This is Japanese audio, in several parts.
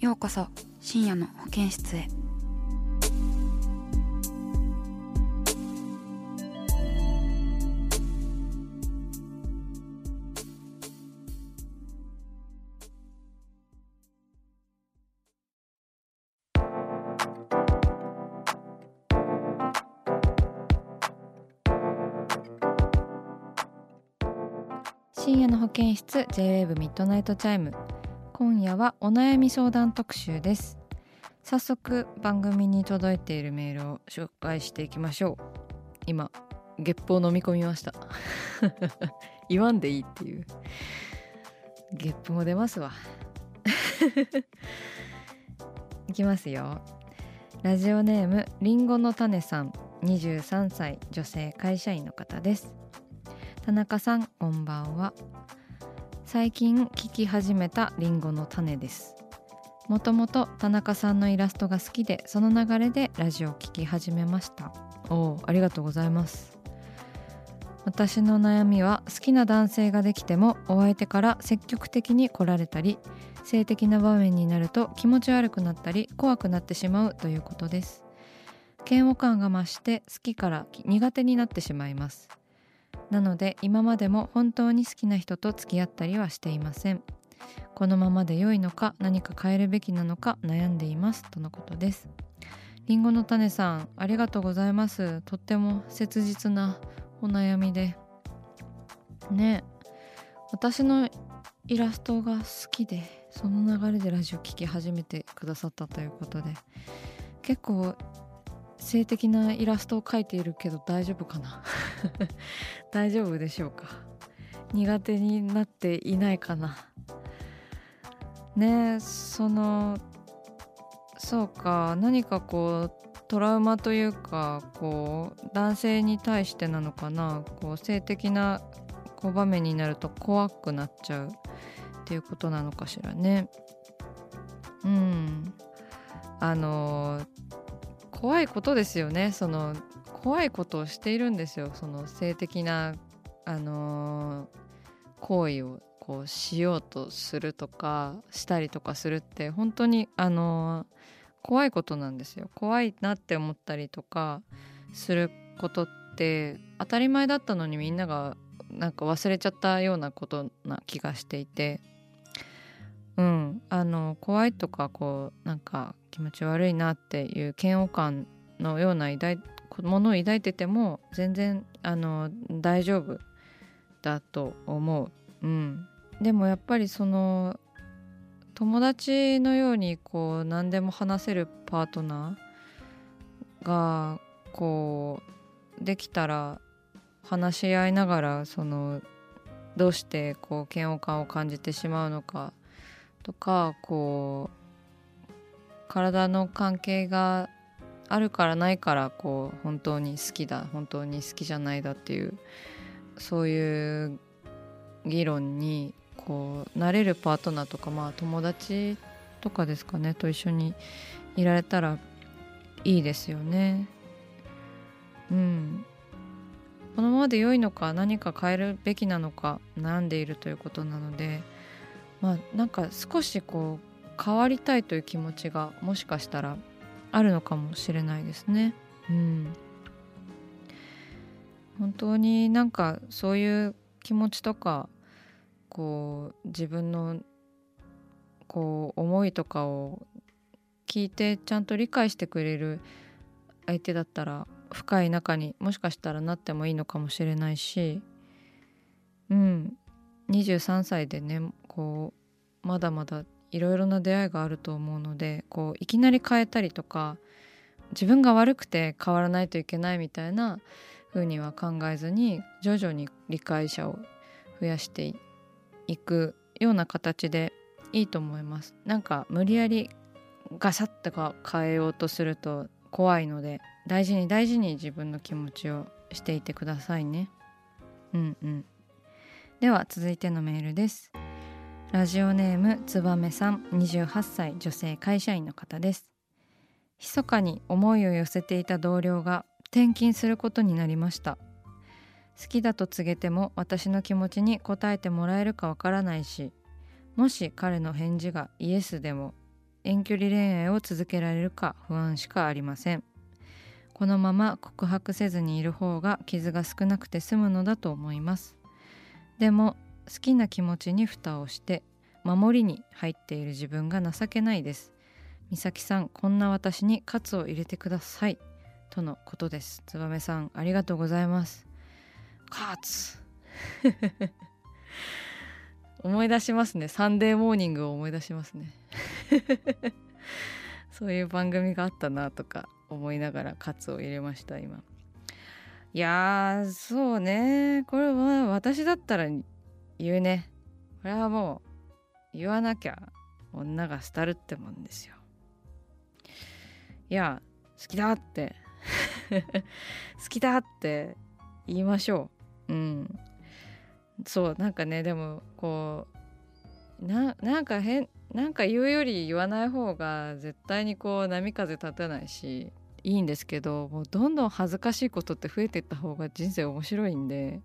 ようこそ深夜の保健室へ。深夜の保健室 J-WAVE ミッドナイトチャイム。今夜はお悩み相談特集です。早速番組に届いているメールを紹介していきましょう。今げっぷ飲み込みました。言わんでいいっていう。げっぷも出ますわ。いきますよ。ラジオネームりんごの種さん。23歳女性会社員の方です。田中さんこんばんは。最近聞き始めたリンゴの種です。もともと田中さんのイラストが好きでその流れでラジオを聞き始めました。おおありがとうございます。私の悩みは好きな男性ができてもお相手から積極的に来られたり性的な場面になると気持ち悪くなったり怖くなってしまうということです。嫌悪感が増して好きから苦手になってしまいます。なので今までも本当に好きな人と付き合ったりはしていません。このままで良いのか何か変えるべきなのか悩んでいますとのことです。りんごの種さんありがとうございます。とっても切実なお悩みで。ね。私のイラストが好きでその流れでラジオ聴き始めてくださったということで。結構性的なイラストを描いているけど大丈夫かな？大丈夫でしょうか？苦手になっていないかな？ねえそのそうか。何かこうトラウマというかこう男性に対してなのかな？こう性的なこう場面になると怖くなっちゃうっていうことなのかしらね。うん。あの怖いことですよね。その怖いことをしているんですよ。その性的なあの行為をこうしようとするとかしたりとかするって本当にあの怖いことなんですよ。怖いなって思ったりとかすることって当たり前だったのにみんながなんか忘れちゃったようなことな気がしていて。うん。あの怖いとかこうなんか気持ち悪いなっていう嫌悪感のような抱いものを抱いてても全然あの大丈夫だと思う。うん、でもやっぱりその友達のようにこう何でも話せるパートナーがこうできたら話し合いながらそのどうしてこう嫌悪感を感じてしまうのかとかこう体の関係があるからないからこう本当に好きだ本当に好きじゃないだっていうそういう議論にこうなれるパートナーとかまあ友達とかですかねと一緒にいられたらいいですよね。うんこのままで良いのか何か変えるべきなのか悩んでいるということなのでまあなんか少しこう変わりたいという気持ちがもしかしたらあるのかもしれないですね。うん。本当になんかそういう気持ちとかこう自分のこう思いとかを聞いてちゃんと理解してくれる相手だったら深い仲にもしかしたらなってもいいのかもしれないし。うん。23歳でねこうまだまだいろいろな出会いがあると思うのでこういきなり変えたりとか自分が悪くて変わらないといけないみたいな風には考えずに徐々に理解者を増やしていくような形でいいと思います。なんか無理やりガサッとか変えようとすると怖いので大事に大事に自分の気持ちをしていてくださいね。うんうん。では続いてのメールです。ラジオネームつばめさん28歳女性会社員の方です。密かに思いを寄せていた同僚が転勤することになりました。好きだと告げても私の気持ちに応えてもらえるかわからないしもし彼の返事がイエスでも遠距離恋愛を続けられるか不安しかありません。このまま告白せずにいる方が傷が少なくて済むのだと思います。でも好きな気持ちに蓋をして守りに入っている自分が情けないです。美咲さんこんな私に喝を入れてください。とのことです。燕さんありがとうございます。カツ 思い出しますね。サンデーモーニングを思い出しますね。そういう番組があったなとか思いながらカツを入れました今。いやーそうね。これは私だったら言うね。これはもう言わなきゃ女が廃るってもんですよ。いや好きだって。好きだって言いましょう。うん。そうなんかねでもこうななんか変なんか言うより言わない方が絶対にこう波風立たないしいいんですけどもうどんどん恥ずかしいことって増えていった方が人生面白いんで。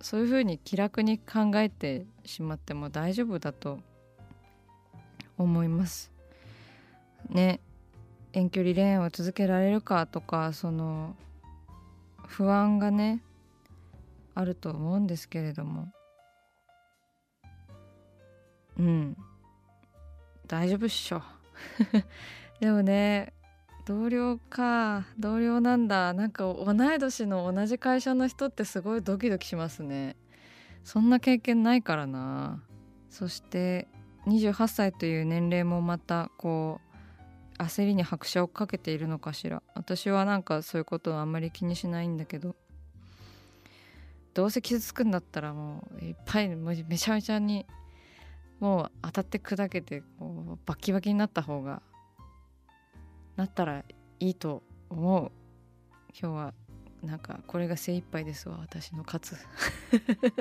そういうふうに気楽に考えてしまっても大丈夫だと思います。ね。遠距離恋愛を続けられるかとかその不安がねあると思うんですけれども。うん。大丈夫っしょ。でもね同僚か。同僚なんだ。なんか同い年の同じ会社の人ってすごいドキドキしますね。そんな経験ないからな。そして28歳という年齢もまたこう焦りに拍車をかけているのかしら。私はなんかそういうことはあんまり気にしないんだけど。どうせ傷つくんだったらもういっぱいめちゃめちゃにもう当たって砕けてこうバキバキになった方がなったらいいと思う。今日はなんかこれが精一杯ですわ私の勝つ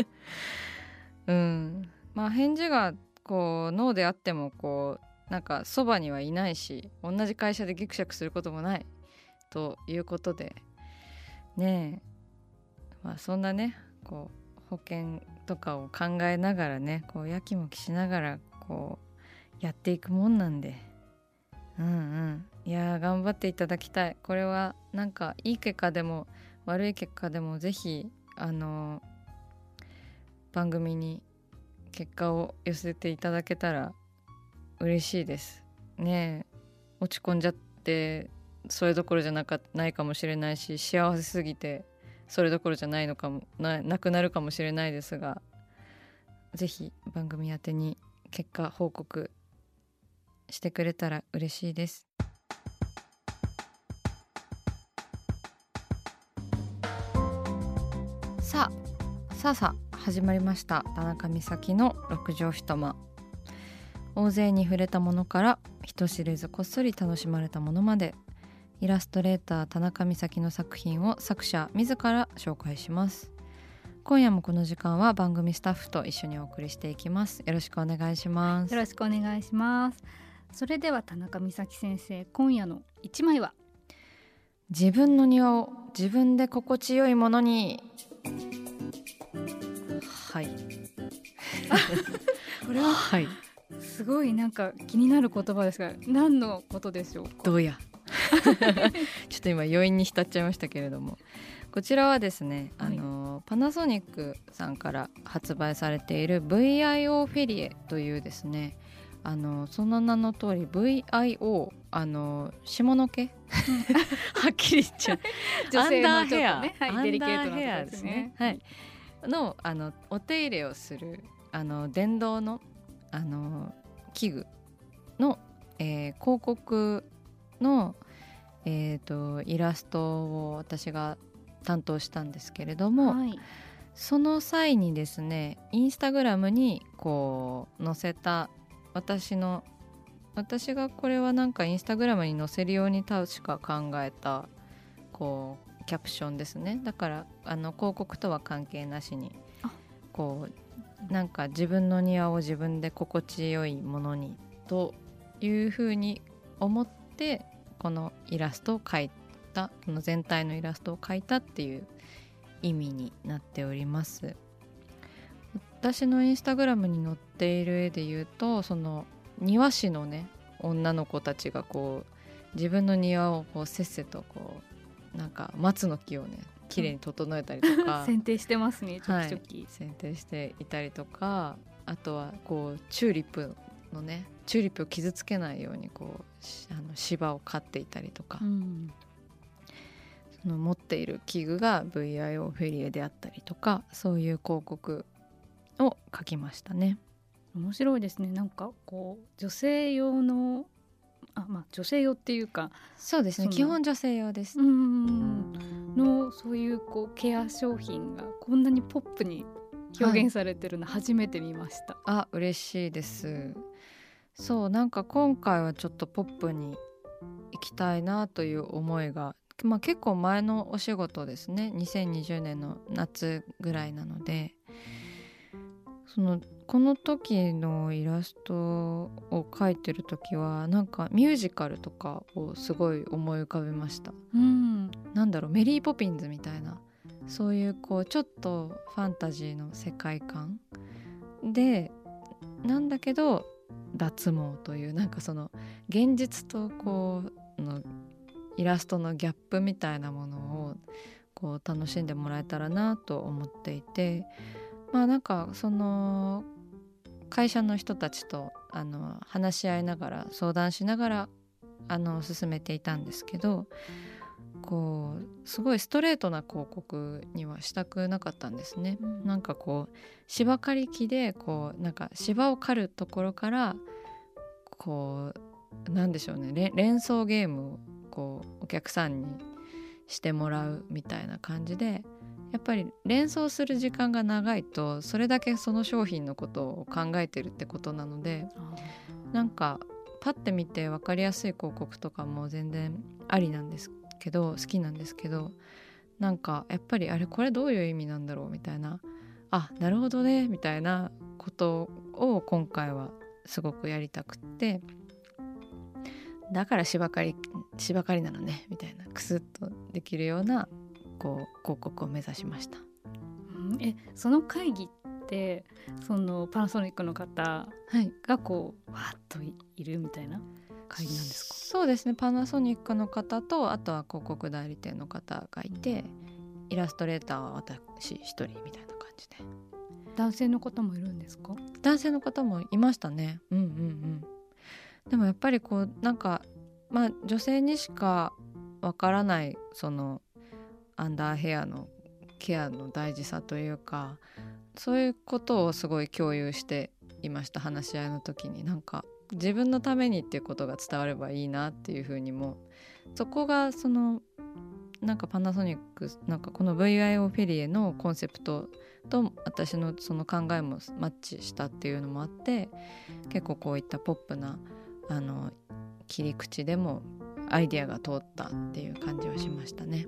うん。まあ返事がこうノーであってもこうなんかそばにはいないし同じ会社でギクシャクすることもないということで。ねえ。まあそんなねこう保険とかを考えながらねこうやきもきしながらこうやっていくもんなんで。うんうん。いや頑張っていただきたい。これはなんかいい結果でも悪い結果でもぜひあの番組に結果を寄せていただけたら嬉しいです。ね落ち込んじゃってそれどころじゃなかないかもしれないし幸せすぎてそれどころじゃないのかもななくなるかもしれないですが是非番組宛てに結果報告してくれたら嬉しいです。さあさあさあ始まりました。田中美咲の六畳一間。大勢に触れたものから人知れずこっそり楽しまれたものまでイラストレーター田中美咲の作品を作者自ら紹介します。今夜もこの時間は番組スタッフと一緒にお送りしていきます。よろしくお願いします。よろしくお願いします。それでは田中美咲先生今夜の一枚は？自分の庭を自分で心地よいものにはい。これははい。すごいなんか気になる言葉ですが何のことでしょうか？どうや？ちょっと今余韻に浸っちゃいましたけれども。こちらはですね、はい。あのパナソニックさんから発売されている VIO フェリエというですねあのその名の通り VIO あの下の毛 はっきり言っちゃう。女性のアンダーヘア、ちょっとね、デリケートなとこですね。はい、のあのお手入れをするあの電動のあの器具の、えー広告の、えー、とイラストを私が担当したんですけれども、はい、その際にですねインスタグラムにこう載せた私の私がこれはなんかインスタグラムに載せるように確か考えたこうキャプションですね。だからあの広告とは関係なしにあ。こうなんか自分の庭を自分で心地よいものにというふうに思ってこのイラストを描いたこの全体のイラストを描いたっていう意味になっております私のインスタグラムに載っている絵で言うとその庭師のね女の子たちがこう自分の庭をこうせっせとこうなんか松の木をね綺麗に整えたりとか、選定してますね、ちょきちょき。剪定していたりとかあとはこうチューリップのねチューリップを傷つけないようにこうしあの芝を刈っていたりとか、うん。その持っている器具が VIO フェリエであったりとかそういう広告を書きましたね。面白いですね。なんかこう女性用のあまあ女性用っていうか、そうですその基本女性用ですう。んのそういうこうケア商品がこんなにポップに表現されてるの初めて見ました。あ嬉しいですそうなんか今回はちょっとポップに行きたいなという思いが、まあ、結構前のお仕事ですね2020年の夏ぐらいなのでそのこの時のイラストを描いてる時はなんかミュージカルとかをすごい思い浮かべました。うん、なんだろうメリー・ポピンズみたいな。そういうこうちょっとファンタジーの世界観。でなんだけど脱毛というなんかその現実とこうのイラストのギャップみたいなものをこう楽しんでもらえたらなと思っていてまあなんかその会社の人たちとあの話し合いながら相談しながらあの進めていたんですけどこうすごいストレートな広告にはしたくなかったんですね。うんなんかこう芝刈り機でこうなんか芝を刈るところからこうなんでしょうねれ連想ゲームをこうお客さんにしてもらうみたいな感じでやっぱり連想する時間が長いとそれだけその商品のことを考えてるってことなのでなんかパッて見て分かりやすい広告とかも全然ありなんですけど好きなんですけどなんかやっぱりあれこれどういう意味なんだろうみたいなあなるほどねみたいなことを今回はすごくやりたくってだから芝刈り芝刈りなのねみたいなクスッとできるようなこう広告を目指しました。うん？えその会議ってそのパナソニックの方はいがこうわーっといいるみたいな会議なんですか？そうですねパナソニックの方とあとは広告代理店の方がいてイラストレーターは私一人みたいな感じで男性の方もいるんですか？男性の方もいましたねうんうんうんでもやっぱりこうなんかまあ女性にしかわからないそのアンダーヘアのケアの大事さというかそういうことをすごい共有していました話し合いの時になんか自分のためにっていうことが伝わればいいなっていうふうにもそこがそのなんかパナソニックなんかこの VIO フェリエのコンセプトと私のその考えもマッチしたっていうのもあって結構こういったポップなあの切り口でもアイデアが通ったっていう感じはしましたね。